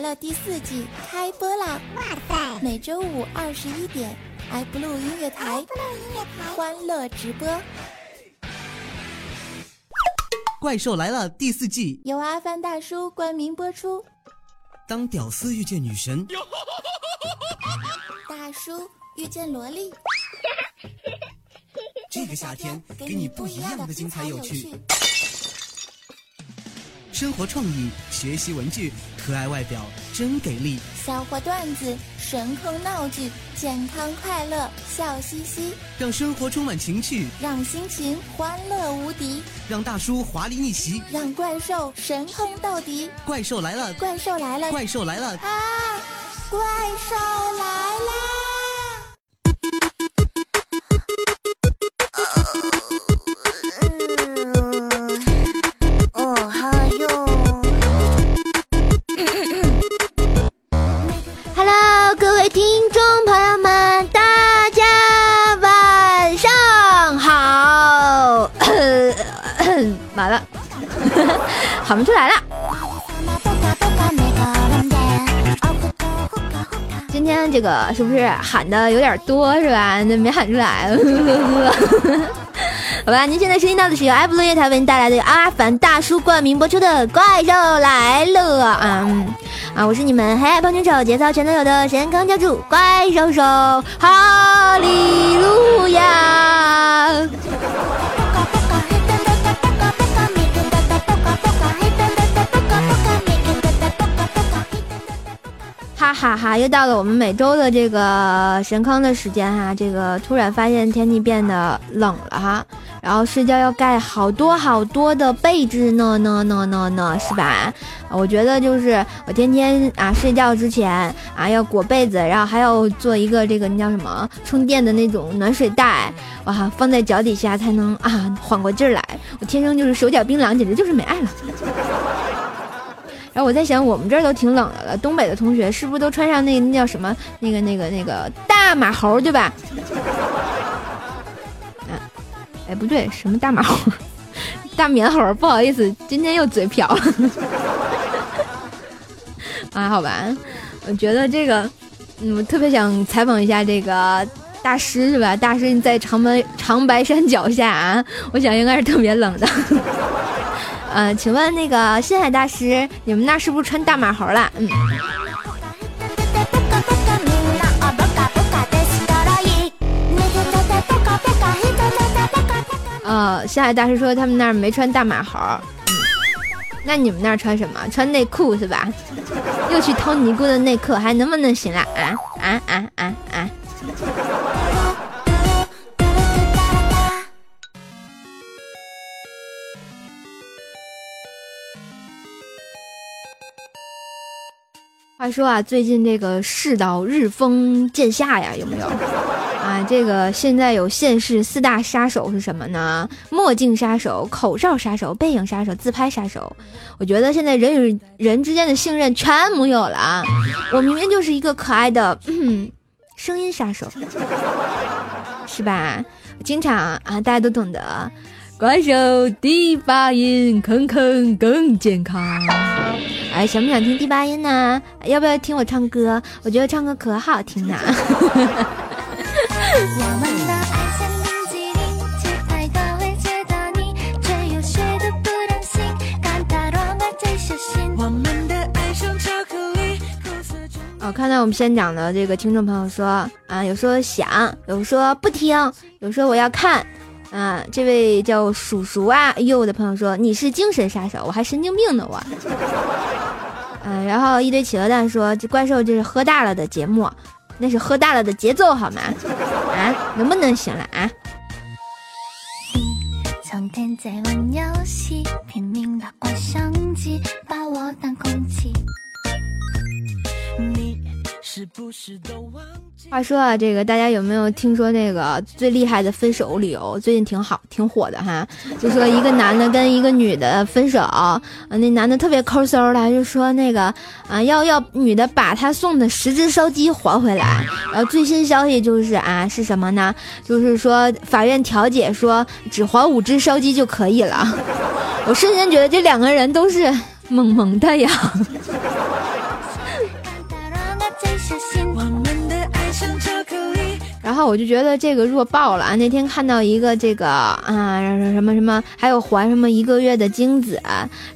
来了第四季开播啦！哇塞，每周五二十一点，iBlue 音乐台，欢乐直播。怪兽来了第四季，由阿凡大叔冠名播出。当屌丝遇见女神，大叔遇见萝莉，这个夏天给你不一样的精彩有趣。生活创意，学习文具，可爱外表真给力。笑话段子，神坑闹剧，健康快乐笑嘻嘻，让生活充满情趣，让心情欢乐无敌，让大叔华丽逆袭，让怪兽神坑到底。怪兽来了！怪兽来了！怪兽来了！啊！怪兽来啦喊不出来了。今天这个是不是喊的有点多是吧？那没喊出来。好吧，您现在收听到的是由埃布罗乐台为您带来的阿凡大叔冠名播出的《怪兽来了》啊啊！我是你们黑暗胖拳手，节操全都有的神坑教主怪兽手，哈利路亚！哈哈哈！又到了我们每周的这个神坑的时间哈，这个突然发现天气变得冷了哈，然后睡觉要盖好多好多的被子呢呢呢呢呢，是吧？我觉得就是我天天啊睡觉之前啊要裹被子，然后还要做一个这个那叫什么充电的那种暖水袋，哇，放在脚底下才能啊缓过劲儿来。我天生就是手脚冰凉，简直就是没爱了。然后我在想，我们这儿都挺冷的了，东北的同学是不是都穿上那那叫什么那个那个那个大马猴，对吧？啊，哎，不对，什么大马猴？大棉猴，不好意思，今天又嘴瓢了。啊，好吧，我觉得这个，嗯，我特别想采访一下这个大师，是吧？大师你在长白长白山脚下啊，我想应该是特别冷的。呃，请问那个星海大师，你们那是不是穿大马猴了？嗯。呃，星海大师说他们那儿没穿大马猴。嗯。那你们那儿穿什么？穿内裤是吧？又去偷尼姑的内裤，还能不能行了？啊啊啊啊啊！话说啊，最近这个世道日风渐下呀，有没有？啊，这个现在有现世四大杀手是什么呢？墨镜杀手、口罩杀手、背影杀手、自拍杀手。我觉得现在人与人之间的信任全没有了啊。我明明就是一个可爱的、声音杀手，是吧？经常啊，大家都懂得，怪兽低发音，坑坑更健康。哎，想不想听第八音呢？要不要听我唱歌？我觉得唱歌可好听了。哦，看到我们先讲的这个听众朋友说啊，有说想，有说不听，有说我要看。啊，这位叫叔叔啊，呦的朋友说你是精神杀手，我还神经病呢我。嗯，然后一堆企鹅蛋说这怪兽就是喝大了的节目，那是喝大了的节奏好吗？啊，能不能行了啊？你话说啊，这个大家有没有听说那个最厉害的分手理由？最近挺好，挺火的哈。就说一个男的跟一个女的分手，那男的特别抠搜的，就说那个啊，要要女的把他送的十只烧鸡还回来。然后最新消息就是啊，是什么呢？就是说法院调解说只还五只烧鸡就可以了。我瞬间觉得这两个人都是 萌萌的呀。后我就觉得这个弱爆了啊！那天看到一个这个啊什么什么，还有还什么一个月的精子，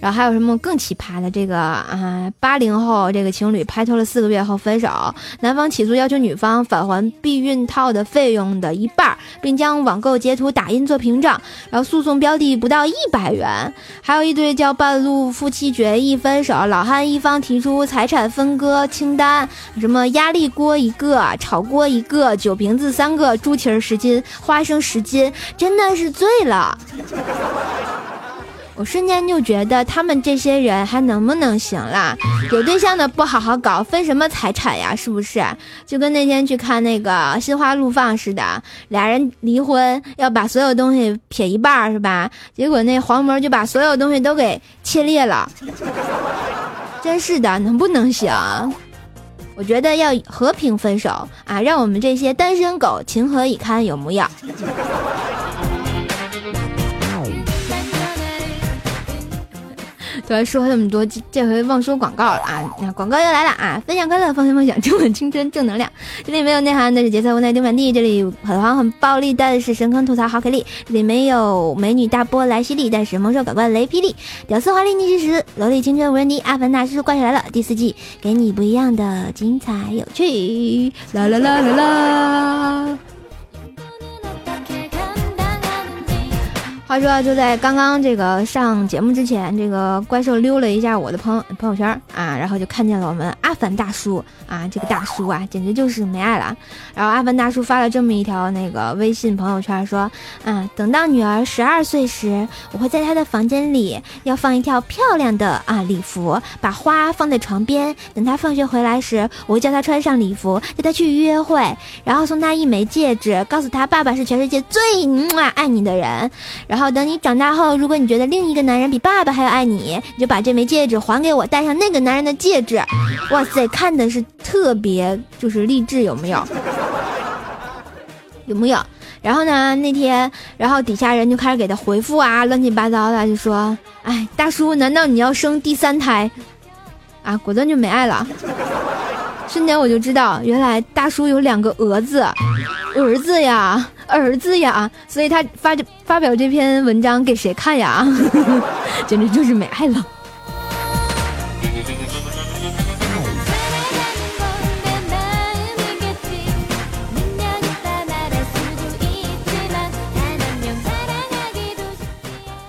然后还有什么更奇葩的这个啊八零后这个情侣拍拖了四个月后分手，男方起诉要求女方返还避孕套的费用的一半，并将网购截图打印做凭证，然后诉讼标的不到一百元。还有一对叫半路夫妻决议分手，老汉一方提出财产分割清单，什么压力锅一个，炒锅一个，酒瓶子。三个猪蹄儿十斤，花生十斤，真的是醉了。我瞬间就觉得他们这些人还能不能行啦？有对象的不好好搞，分什么财产呀？是不是？就跟那天去看那个《心花怒放》似的，俩人离婚要把所有东西撇一半儿，是吧？结果那黄渤就把所有东西都给切裂了。真是的，能不能行？我觉得要和平分手啊，让我们这些单身狗情何以堪？有木有？对，说这么多，这回忘说广告了啊！广告又来了啊！分享快乐，放心梦想，充满青春正能量。这里没有内涵的是节操无奈丢满地，这里很黄很暴力，但是神坑吐槽好给力。这里没有美女大波来犀利，但是猛兽搞怪雷霹雳，屌丝华丽逆袭时，萝莉青春无人敌。阿凡达叔叔怪兽来了，第四季给你不一样的精彩有趣。啦啦啦啦啦！话说，就在刚刚这个上节目之前，这个怪兽溜了一下我的朋友朋友圈啊，然后就看见了我们阿凡大叔啊，这个大叔啊，简直就是没爱了。然后阿凡大叔发了这么一条那个微信朋友圈，说啊，等到女儿十二岁时，我会在她的房间里要放一条漂亮的啊礼服，把花放在床边。等她放学回来时，我会叫她穿上礼服，带她去约会，然后送她一枚戒指，告诉她爸爸是全世界最爱你的人，然后。等你长大后，如果你觉得另一个男人比爸爸还要爱你，你就把这枚戒指还给我，戴上那个男人的戒指。哇塞，看的是特别就是励志，有没有？有没有？然后呢，那天，然后底下人就开始给他回复啊，乱七八糟的，就说：“哎，大叔，难道你要生第三胎？”啊，果断就没爱了。瞬间我就知道，原来大叔有两个儿子，儿子呀。儿子呀，所以他发发表这篇文章给谁看呀？简直就是没爱了。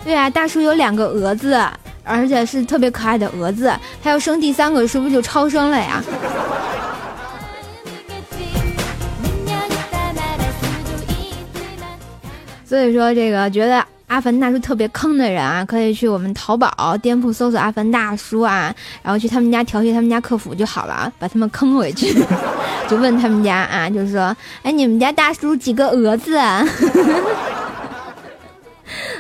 对啊，大叔有两个儿子，而且是特别可爱的儿子，他要生第三个，是不是就超生了呀？所以说，这个觉得阿凡大叔特别坑的人啊，可以去我们淘宝店铺搜索阿凡大叔啊，然后去他们家调戏他们家客服就好了，把他们坑回去，就问他们家啊，就是说，哎，你们家大叔几个儿子？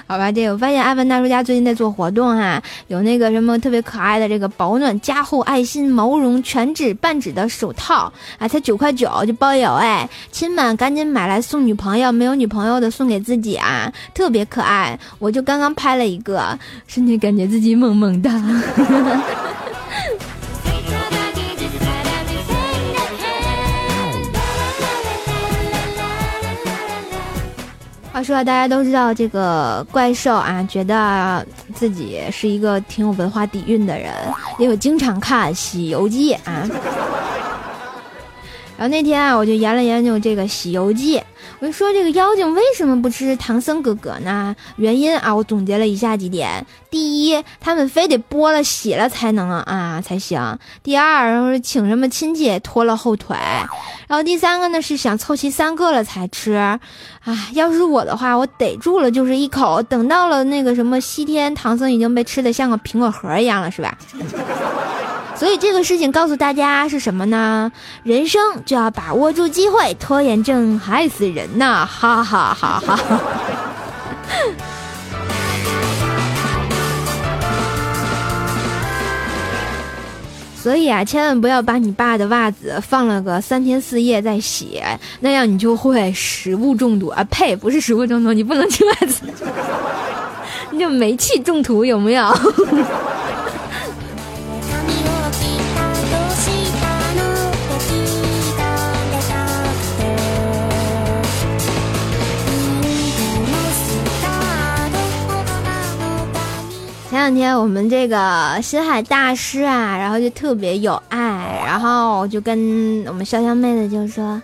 好吧，这个我发现阿凡大叔家最近在做活动哈，有那个什么特别可爱的这个保暖加厚爱心毛绒全指半指的手套啊，才九块九就包邮哎，亲们赶紧买来送女朋友，没有女朋友的送给自己啊，特别可爱，我就刚刚拍了一个，瞬间感觉自己萌萌的。话说，大家都知道这个怪兽啊，觉得自己是一个挺有文化底蕴的人，因为经常看《西游记》啊。然后那天啊，我就研了研究这个《西游记》。我就说这个妖精为什么不吃唐僧哥哥呢？原因啊，我总结了以下几点：第一，他们非得剥了洗了才能啊才行；第二，然后请什么亲戚拖了后腿；然后第三个呢是想凑齐三个了才吃。啊，要是我的话，我逮住了就是一口，等到了那个什么西天，唐僧已经被吃的像个苹果核一样了，是吧？所以这个事情告诉大家是什么呢？人生就要把握住机会，拖延症害死人呐！哈哈哈哈。所以啊，千万不要把你爸的袜子放了个三天四夜再洗，那样你就会食物中毒啊！呸，不是食物中毒，你不能吃袜子，你就煤气中毒，有没有？两天我们这个星海大师啊，然后就特别有爱，然后就跟我们潇潇妹子就说：“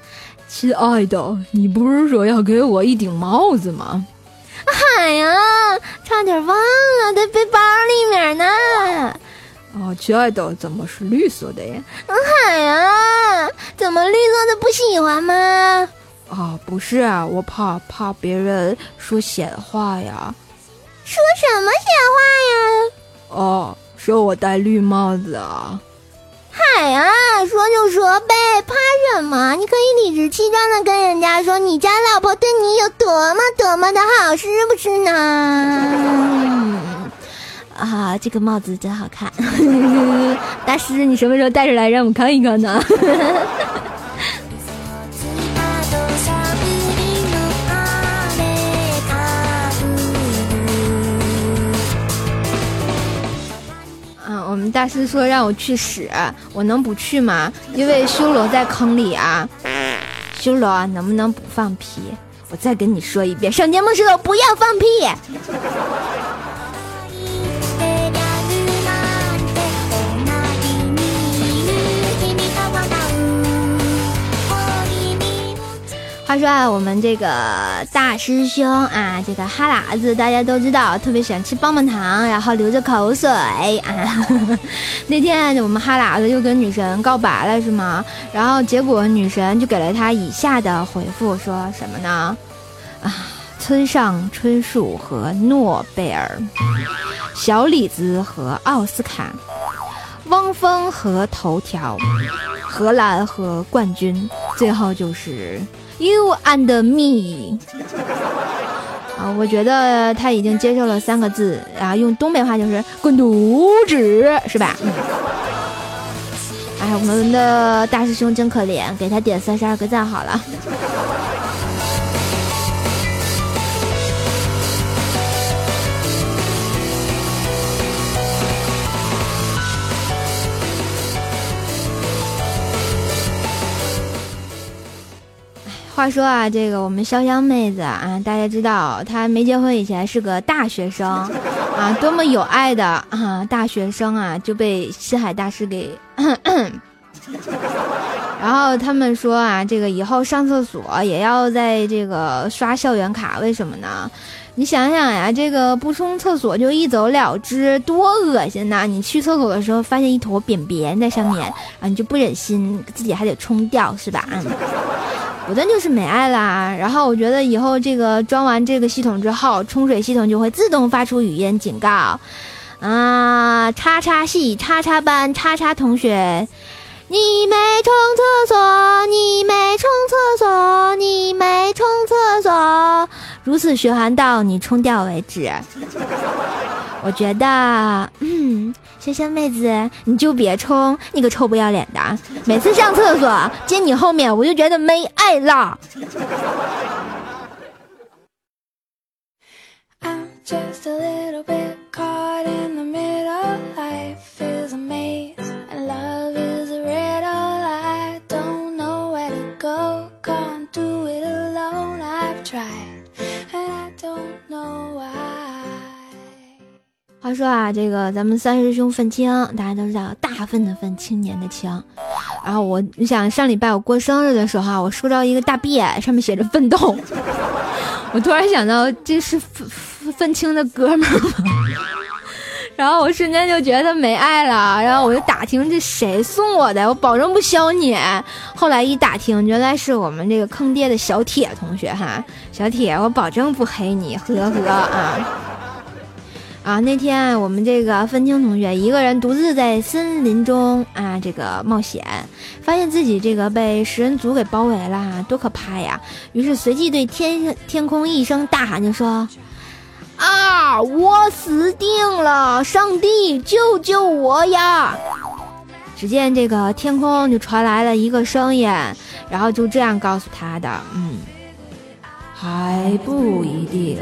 亲爱的，你不是说要给我一顶帽子吗？”哎呀，差点忘了，在背包里面呢。哦，亲爱的，怎么是绿色的呀？哎呀，怎么绿色的不喜欢吗？啊，不是，我怕怕别人说闲话呀。说什么闲话呀？哦，说我戴绿帽子啊。嗨呀，说就说呗，怕什么？你可以理直气壮的跟人家说，你家老婆对你有多么多么的好，是不是呢？啊，这个帽子真好看，大 师，你什么时候戴出来让我们看一看呢？大师说让我去屎，我能不去吗？因为修罗在坑里啊。修罗能不能不放屁？我再跟你说一遍，上节目时候不要放屁。话说啊，我们这个大师兄啊，这个哈喇子大家都知道，特别喜欢吃棒棒糖，然后流着口水啊。那天我们哈喇子又跟女神告白了，是吗？然后结果女神就给了他以下的回复，说什么呢？啊，村上春树和诺贝尔，小李子和奥斯卡，汪峰和头条，荷兰和冠军，最后就是。You and me，啊，我觉得他已经接受了三个字，啊用东北话就是“滚犊子”，是吧？哎，我们的大师兄真可怜，给他点三十二个赞好了。话说啊，这个我们潇湘妹子啊，大家知道她没结婚以前是个大学生 啊，多么有爱的啊大学生啊，就被西海大师给，然后他们说啊，这个以后上厕所也要在这个刷校园卡，为什么呢？你想想呀，这个不冲厕所就一走了之，多恶心呐！你去厕所的时候发现一坨便便在上面啊，你就不忍心自己还得冲掉，是吧？我真就是没爱啦，然后我觉得以后这个装完这个系统之后，冲水系统就会自动发出语音警告，啊，叉叉系叉叉班叉叉同学，你没冲厕所，你没冲厕所，你没冲厕所，如此循环到你冲掉为止。我觉得，嗯。萱萱妹子，你就别冲，你个臭不要脸的！每次上厕所接你后面，我就觉得没爱了。话说啊，这个咱们三师兄愤青，大家都知道，大愤的愤，青年的青。然后我，你想上礼拜我过生日的时候，我收到一个大匾，上面写着“奋斗”。我突然想到，这是愤愤青的哥们儿吗？然后我瞬间就觉得没爱了。然后我就打听这谁送我的，我保证不削你。后来一打听，原来是我们这个坑爹的小铁同学哈，小铁，我保证不黑你，呵呵啊。啊，那天我们这个分青同学一个人独自在森林中啊，这个冒险，发现自己这个被食人族给包围了，多可怕呀！于是随即对天天空一声大喊，就说：“啊，我死定了！上帝救救我呀！”只见这个天空就传来了一个声音，然后就这样告诉他的：“嗯，还不一定。”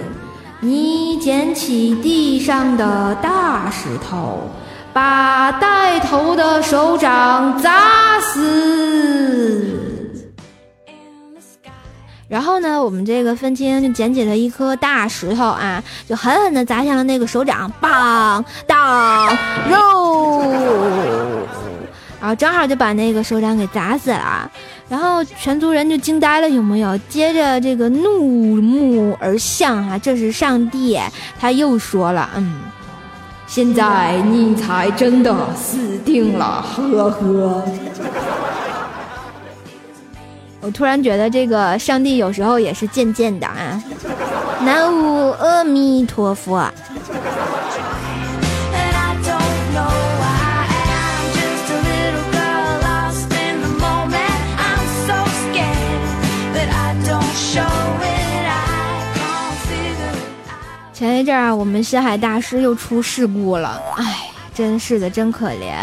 你捡起地上的大石头，把带头的首长砸死。然后呢，我们这个愤青就捡起了一颗大石头啊，就狠狠地砸向了那个手掌，棒当肉，然后正好就把那个首长给砸死了。然后全族人就惊呆了，有没有？接着这个怒目而向哈，这是上帝，他又说了，嗯，现在你才真的死定了，呵呵。我突然觉得这个上帝有时候也是贱贱的啊！南无阿弥陀佛。前一阵儿，我们西海大师又出事故了，哎。真是的，真可怜。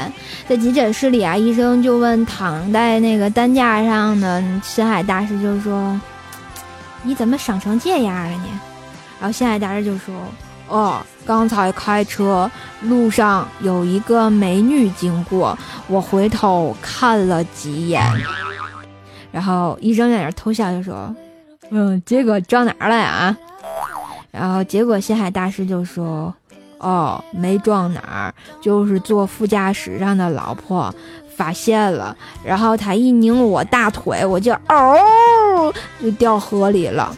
在急诊室里啊，医生就问躺在那个担架上的深海大师，就说：“你怎么伤成这样了呢？”然后深海大师就说：“哦，刚才开车路上有一个美女经过，我回头看了几眼。”然后医生在那偷笑就说：“嗯，这个撞哪儿了呀？”然后结果星海大师就说。哦，没撞哪儿，就是坐副驾驶上的老婆发现了，然后他一拧我大腿，我就哦，就掉河里了。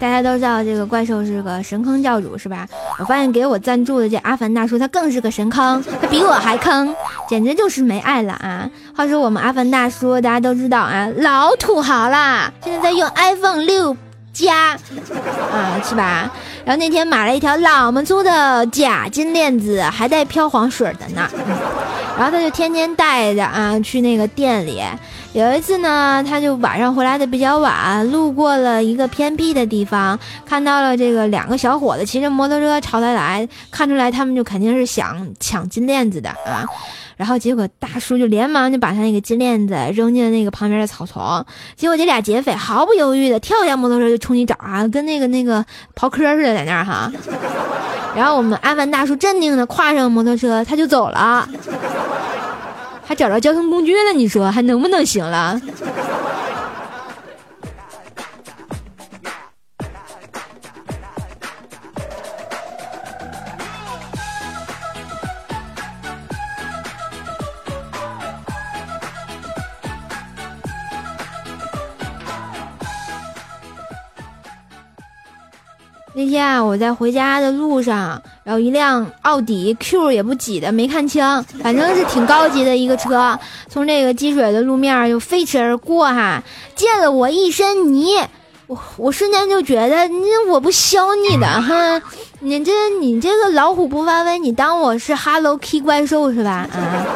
大家都知道这个怪兽是个神坑教主是吧？我发现给我赞助的这阿凡大叔他更是个神坑，他比我还坑，简直就是没爱了啊！话说我们阿凡大叔大家都知道啊，老土豪啦，现在在用 iPhone 六加啊，是吧？然后那天买了一条老么粗的假金链子，还带飘黄水的呢。然后他就天天带着啊去那个店里。有一次呢，他就晚上回来的比较晚，路过了一个偏僻的地方，看到了这个两个小伙子骑着摩托车朝他来，看出来他们就肯定是想抢金链子的啊。然后结果大叔就连忙就把他那个金链子扔进了那个旁边的草丛。结果这俩劫匪毫不犹豫的跳下摩托车就冲你找啊，跟那个那个刨坑似的在那儿哈。然后我们阿凡大叔镇定的跨上摩托车，他就走了。还找着交通工具了，你说还能不能行了？那天啊，我在回家的路上，然后一辆奥迪 Q 也不挤的，没看清，反正是挺高级的一个车，从这个积水的路面就飞驰而过，哈，溅了我一身泥。我我瞬间就觉得，你我不削你的哈，你这你这个老虎不发威，你当我是 Hello K 怪兽是吧？啊。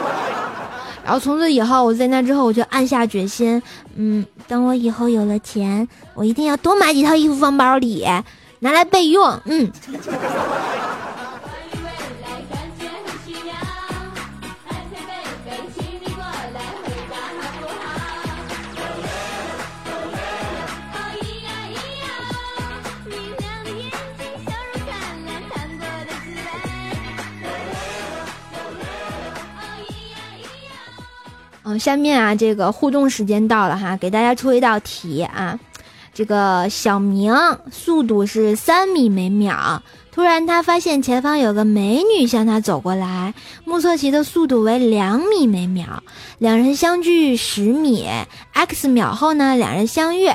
然后从此以后，我在那之后，我就暗下决心，嗯，等我以后有了钱，我一定要多买几套衣服放包里。拿来备用，嗯。嗯，下面啊，这个互动时间到了哈，给大家出一道题啊。这个小明速度是三米每秒，突然他发现前方有个美女向他走过来，目测其的速度为两米每秒，两人相距十米，x 秒后呢，两人相遇。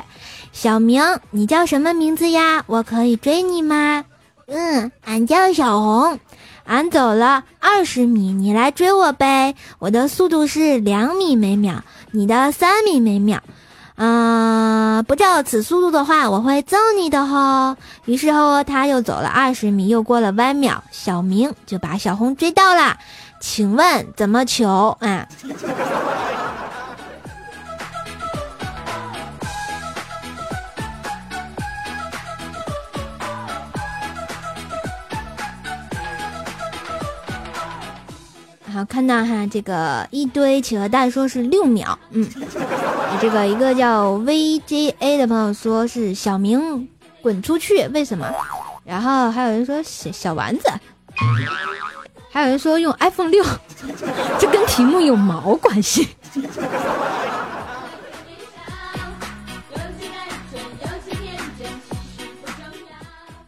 小明，你叫什么名字呀？我可以追你吗？嗯，俺叫小红，俺走了二十米，你来追我呗。我的速度是两米每秒，你的三米每秒。嗯，不照此速度的话，我会揍你的吼。于是后他又走了二十米，又过了弯秒，小明就把小红追到了。请问怎么求啊？后看到哈，这个一堆企鹅蛋说是六秒，嗯，这个一个叫 VJA 的朋友说是小明滚出去，为什么？然后还有人说小小丸子，还有人说用 iPhone 六，这跟题目有毛关系？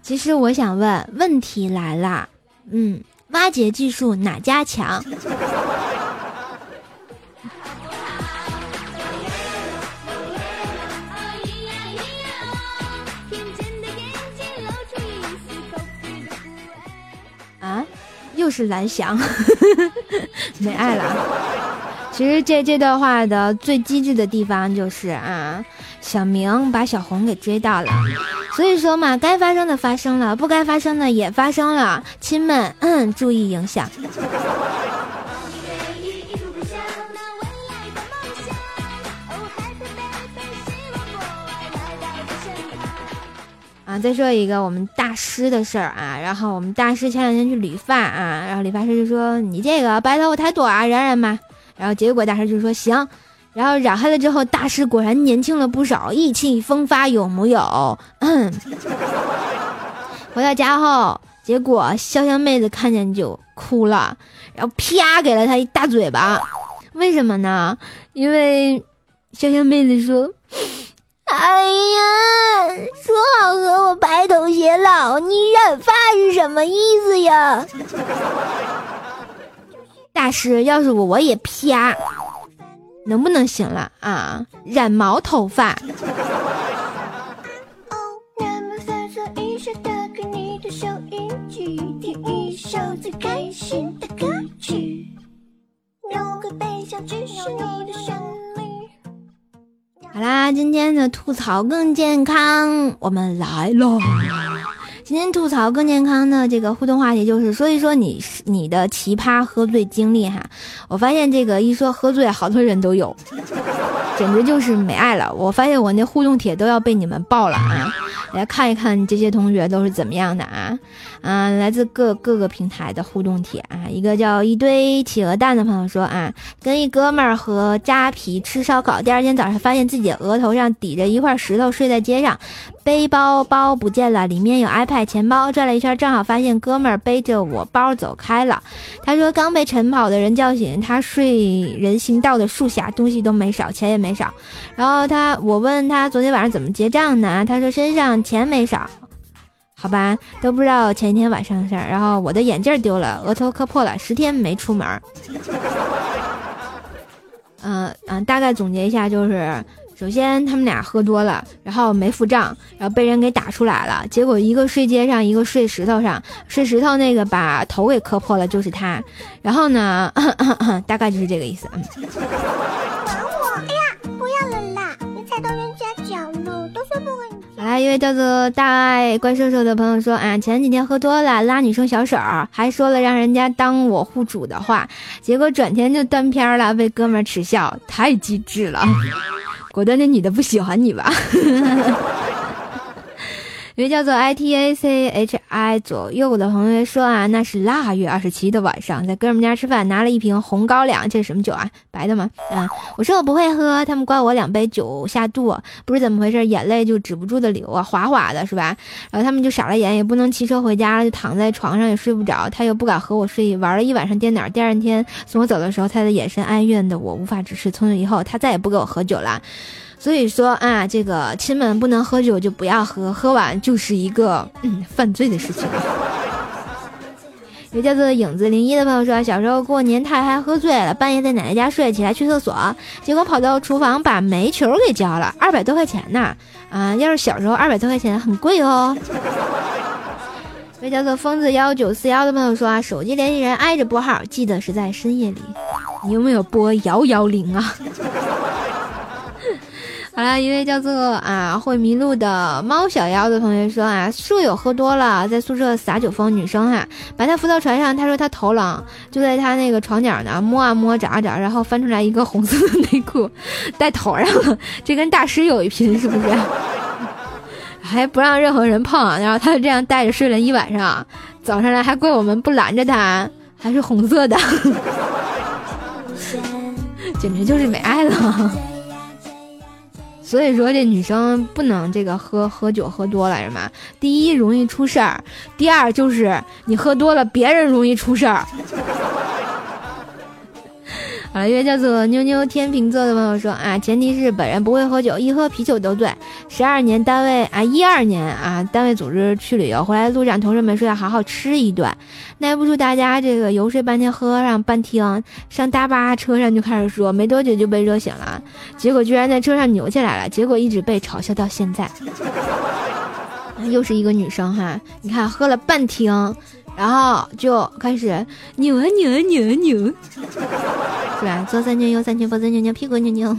其实我想问，问题来了，嗯，挖掘技术哪家强？啊，又是蓝翔，没爱了。其实这这段话的最机智的地方就是啊，小明把小红给追到了。所以说嘛，该发生的发生了，不该发生的也发生了。亲们，嗯，注意影响。啊，再说一个我们大师的事儿啊，然后我们大师前两天去理发啊，然后理发师就说：“你这个白头发太多啊，染染吧。”然后结果大师就说：“行。”然后染黑了之后，大师果然年轻了不少，意气风发，有木有？回到家后，结果潇湘妹子看见就哭了，然后啪给了他一大嘴巴。为什么呢？因为潇湘妹子说：“哎呀，说好和我白头偕老，你染发是什么意思呀？”大师，要是我，我也啪。能不能行了啊？染毛头发。好啦，今天的吐槽更健康，我们来喽。今天吐槽更健康的这个互动话题就是说一说你你的奇葩喝醉经历哈。我发现这个一说喝醉，好多人都有，简直就是没爱了。我发现我那互动帖都要被你们爆了啊！来看一看这些同学都是怎么样的啊？嗯，来自各各个平台的互动帖啊。一个叫一堆企鹅蛋的朋友说啊，跟一哥们儿和扎啤吃烧烤，第二天早上发现自己额头上抵着一块石头，睡在街上。背包包不见了，里面有 iPad、钱包，转了一圈，正好发现哥们儿背着我包走开了。他说刚被晨跑的人叫醒，他睡人行道的树下，东西都没少，钱也没少。然后他我问他昨天晚上怎么结账呢？他说身上钱没少，好吧，都不知道前一天晚上的事儿。然后我的眼镜丢了，额头磕破了，十天没出门。嗯嗯，大概总结一下就是。首先，他们俩喝多了，然后没付账，然后被人给打出来了。结果一个睡街上，一个睡石头上，睡石头那个把头给磕破了，就是他。然后呢，大概就是这个意思。还我！哎呀，不要了啦！你踩到人家脚了，都说不和你。好啦，一位叫做大爱怪兽兽的朋友说啊，前几天喝多了，拉女生小手，还说了让人家当我护主的话，结果转天就断片了，被哥们耻笑，太机智了。果断那女的不喜欢你吧？一位叫做 I T A C H I 左右的同学说啊，那是腊月二十七的晚上，在哥们家吃饭，拿了一瓶红高粱，这是什么酒啊？白的吗？啊，我说我不会喝，他们灌我两杯酒下肚，不知怎么回事，眼泪就止不住的流啊，哗哗的，是吧？然后他们就傻了眼，也不能骑车回家了，就躺在床上也睡不着，他又不敢和我睡，玩了一晚上电脑，第二天送我走的时候，他的眼神哀怨的我无法直视，从此以后他再也不给我喝酒了。所以说啊，这个亲们不能喝酒就不要喝，喝完就是一个嗯犯罪的事情。有叫做影子零一的朋友说，小时候过年太嗨喝醉了，半夜在奶奶家睡，起来去厕所，结果跑到厨房把煤球给浇了，二百多块钱呢。啊，要是小时候二百多块钱很贵哦。有叫做疯子幺九四幺的朋友说啊，手机联系人挨着拨号，记得是在深夜里，你有没有拨幺幺零啊？好了，一位叫做啊会迷路的猫小妖的同学说啊，舍友喝多了，在宿舍撒酒疯，女生哈把他扶到船上，他说他头冷，就在他那个床角呢摸啊摸找啊找，然后翻出来一个红色的内裤 戴头上了，这跟大师有一拼是不是？还不让任何人碰，然后他就这样戴着睡了一晚上，早上来还怪我们不拦着他，还是红色的。简直就是没爱了。所以说，这女生不能这个喝喝酒喝多了是吗？第一容易出事儿，第二就是你喝多了，别人容易出事儿。好，一位叫做妞妞天秤座的朋友说啊，前提是本人不会喝酒，一喝啤酒都醉。十二年单位啊，一二年啊，单位组织去旅游，回来路上同事们说要好好吃一顿，耐不住大家这个游说半天，喝上半天，上大巴车上就开始说，没多久就被热醒了，结果居然在车上扭起来了，结果一直被嘲笑到现在。又是一个女生哈，你看喝了半天，然后就开始扭啊扭啊扭啊扭。是吧？左三扭右三扭，脖子扭扭，屁股扭扭。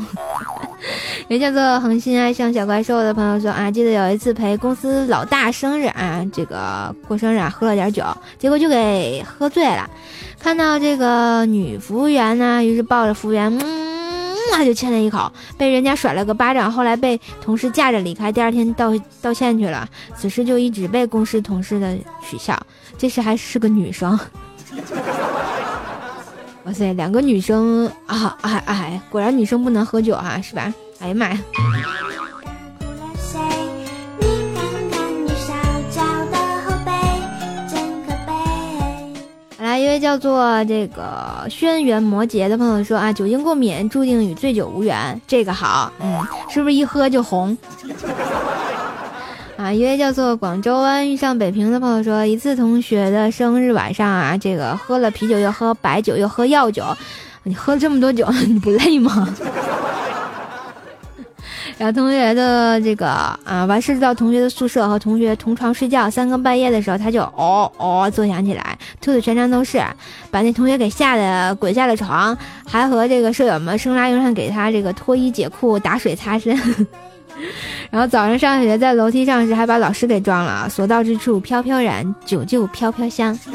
也叫做恒心爱上小怪兽的朋友说啊，记得有一次陪公司老大生日啊，这个过生日啊，喝了点酒，结果就给喝醉了。看到这个女服务员呢，于是抱着服务员，嗯，他就亲了一口，被人家甩了个巴掌，后来被同事架着离开，第二天道道歉去了。此事就一直被公司同事的取笑，这是还是个女生。哇塞，两个女生啊，哎哎，果然女生不能喝酒啊，是吧？哎呀妈呀！来，一位叫做这个轩辕摩羯的朋友说啊，酒精过敏注定与醉酒无缘，这个好，嗯，是不是一喝就红？啊，一位叫做广州湾遇上北平的朋友说，一次同学的生日晚上啊，这个喝了啤酒，又喝白酒，又喝药酒，你喝了这么多酒，你不累吗？然后同学的这个啊，完事到同学的宿舍和同学同床睡觉，三更半夜的时候，他就哦哦作响起来，吐的全身都是，把那同学给吓得滚下了床，还和这个舍友们生拉硬上给他这个脱衣解裤、打水擦身。然后早上上学，在楼梯上时还把老师给撞了。所到之处飘飘然，酒就飘飘香。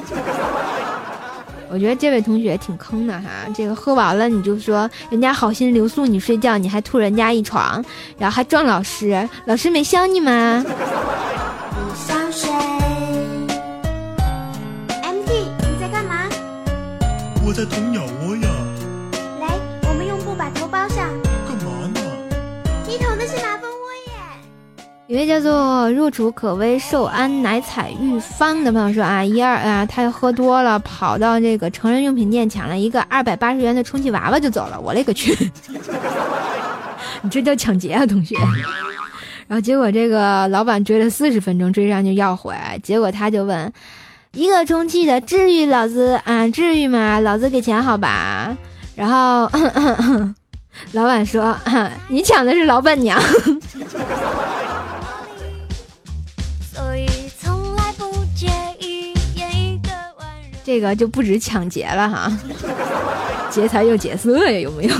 我觉得这位同学挺坑的哈，这个喝完了你就说人家好心留宿你睡觉，你还吐人家一床，然后还撞老师，老师没削你吗？MT，你在干嘛？我在捅鸟一位叫做若楚可微寿安乃采玉芳的朋友说啊，一二啊，他喝多了，跑到这个成人用品店抢了一个二百八十元的充气娃娃就走了。我勒个去！你这叫抢劫啊，同学！然后结果这个老板追了四十分钟，追上就要回，结果他就问：一个充气的至于老子啊？至于吗？老子给钱好吧？然后 老板说：你抢的是老板娘。这个就不止抢劫了哈，劫财又劫色呀，有没有？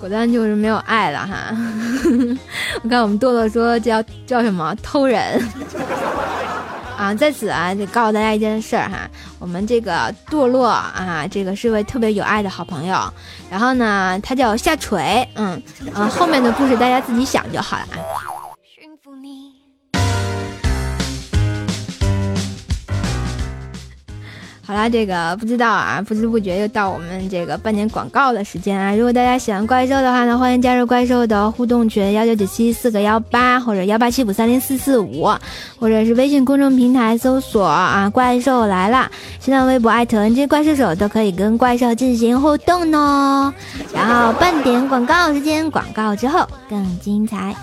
果断就是没有爱了哈。我看我们豆豆说叫叫什么偷人。啊，在此啊，得告诉大家一件事儿哈，我们这个堕落啊，这个是位特别有爱的好朋友，然后呢，他叫夏垂，嗯，啊，后面的故事大家自己想就好了啊。好啦，这个不知道啊，不知不觉又到我们这个半年广告的时间啊。如果大家喜欢怪兽的话呢，欢迎加入怪兽的互动群幺九九七四个幺八，或者幺八七五三零四四五，或者是微信公众平台搜索啊“怪兽来了”，新浪微博艾特 NJ 怪兽手都可以跟怪兽进行互动哦。然后半点广告时间，广告之后更精彩。